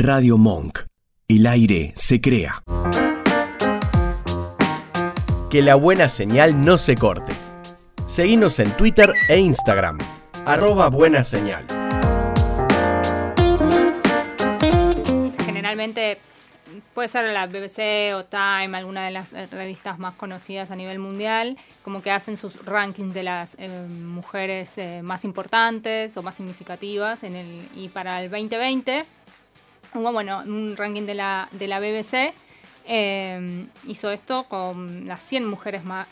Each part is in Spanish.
Radio Monk. El aire se crea. Que la buena señal no se corte. Seguimos en Twitter e Instagram. Arroba buena señal. Generalmente puede ser la BBC o Time, alguna de las revistas más conocidas a nivel mundial, como que hacen sus rankings de las eh, mujeres eh, más importantes o más significativas en el y para el 2020 hubo bueno un ranking de la de la BBC eh, hizo esto con las 100 mujeres más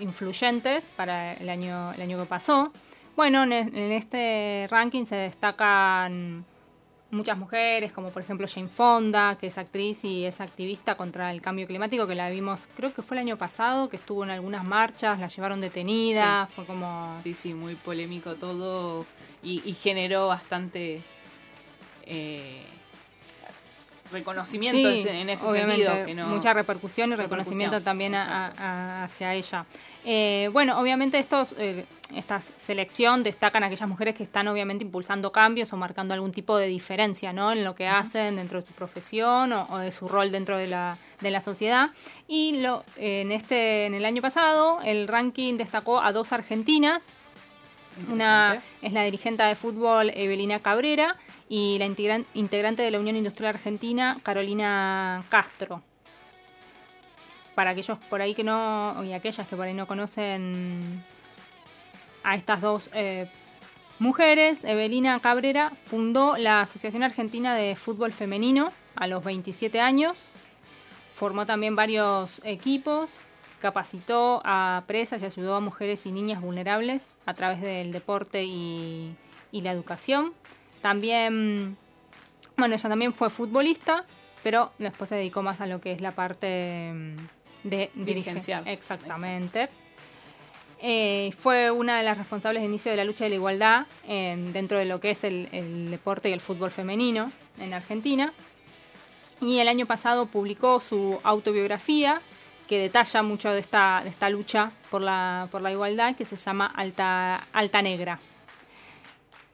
influyentes para el año el año que pasó. Bueno, en, en este ranking se destacan muchas mujeres, como por ejemplo Jane Fonda, que es actriz y es activista contra el cambio climático, que la vimos, creo que fue el año pasado, que estuvo en algunas marchas, la llevaron detenida, fue como... Sí, sí, muy polémico todo y, generó bastante... Eh, reconocimiento en ese sentido. Mucha repercusión y reconocimiento también hacia ella. Eh, bueno, obviamente estos, eh, esta selección destacan aquellas mujeres que están obviamente impulsando cambios o marcando algún tipo de diferencia ¿no? en lo que hacen dentro de su profesión o, de su rol dentro de la, de la sociedad. Y lo, en, este, en el año pasado el ranking destacó a dos argentinas. Una es la dirigente de fútbol Evelina Cabrera y la integrante de la Unión Industrial Argentina Carolina Castro. Para aquellos por ahí que no, y aquellas que por ahí no conocen a estas dos eh, mujeres, Evelina Cabrera fundó la Asociación Argentina de Fútbol Femenino a los 27 años, formó también varios equipos, capacitó a presas y ayudó a mujeres y niñas vulnerables a través del deporte y, y la educación. También, bueno, ella también fue futbolista, pero después se dedicó más a lo que es la parte de dirigencial. Exactamente. Eh, fue una de las responsables de inicio de la lucha de la igualdad dentro de lo que es el, deporte y el fútbol femenino en Argentina. Y el año pasado publicó su autobiografía que detalla mucho de esta, de esta lucha por la, por la igualdad, que se llama Alta, Alta Negra.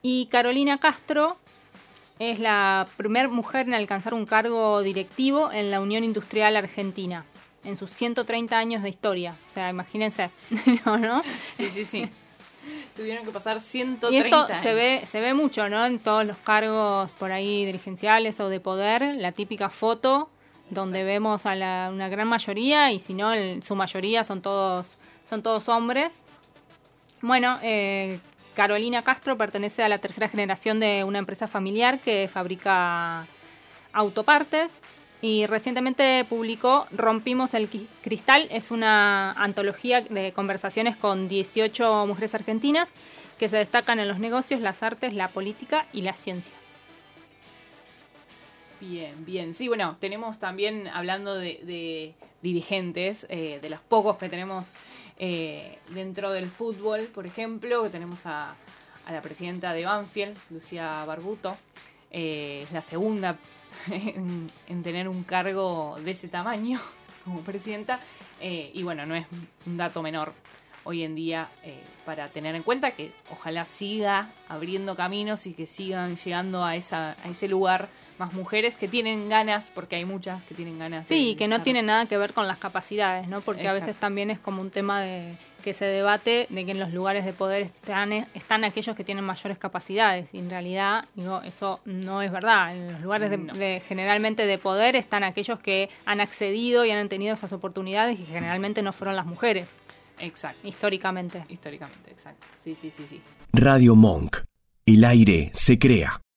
Y Carolina Castro es la primera mujer en alcanzar un cargo directivo en la Unión Industrial Argentina en sus 130 años de historia. O sea, imagínense, ¿no? Sí, sí, sí. Tuvieron que pasar 130 y esto años. se ve se ve mucho, ¿no? En todos los cargos por ahí dirigenciales o de poder, la típica foto donde vemos a la, una gran mayoría y si no, su mayoría son todos son todos hombres. Bueno, eh, Carolina Castro pertenece a la tercera generación de una empresa familiar que fabrica autopartes y recientemente publicó Rompimos el Cristal, es una antología de conversaciones con 18 mujeres argentinas que se destacan en los negocios, las artes, la política y la ciencia. Bien, bien. Sí, bueno, tenemos también, hablando de, dirigentes, eh, de los pocos que tenemos eh, dentro del fútbol, por ejemplo, que tenemos a, la presidenta de Banfield, Lucía Barbuto, eh, es la segunda en, tener un cargo de ese tamaño como presidenta. Eh, y bueno, no es un dato menor hoy en día eh, para tener en cuenta que ojalá siga abriendo caminos y que sigan llegando a, esa, a ese lugar más mujeres que tienen ganas, porque hay muchas que tienen ganas. Sí, que no tiene nada que ver con las capacidades, ¿no? Porque a veces también es como un tema de que se debate de que en los lugares de poder están, están aquellos que tienen mayores capacidades y en realidad digo, eso no es verdad. En los lugares de, generalmente de poder están aquellos que han accedido y han tenido esas oportunidades y generalmente no fueron las mujeres. Exacto. Históricamente. Históricamente, exacto. Sí, sí, sí, sí. Radio Monk. El aire se crea.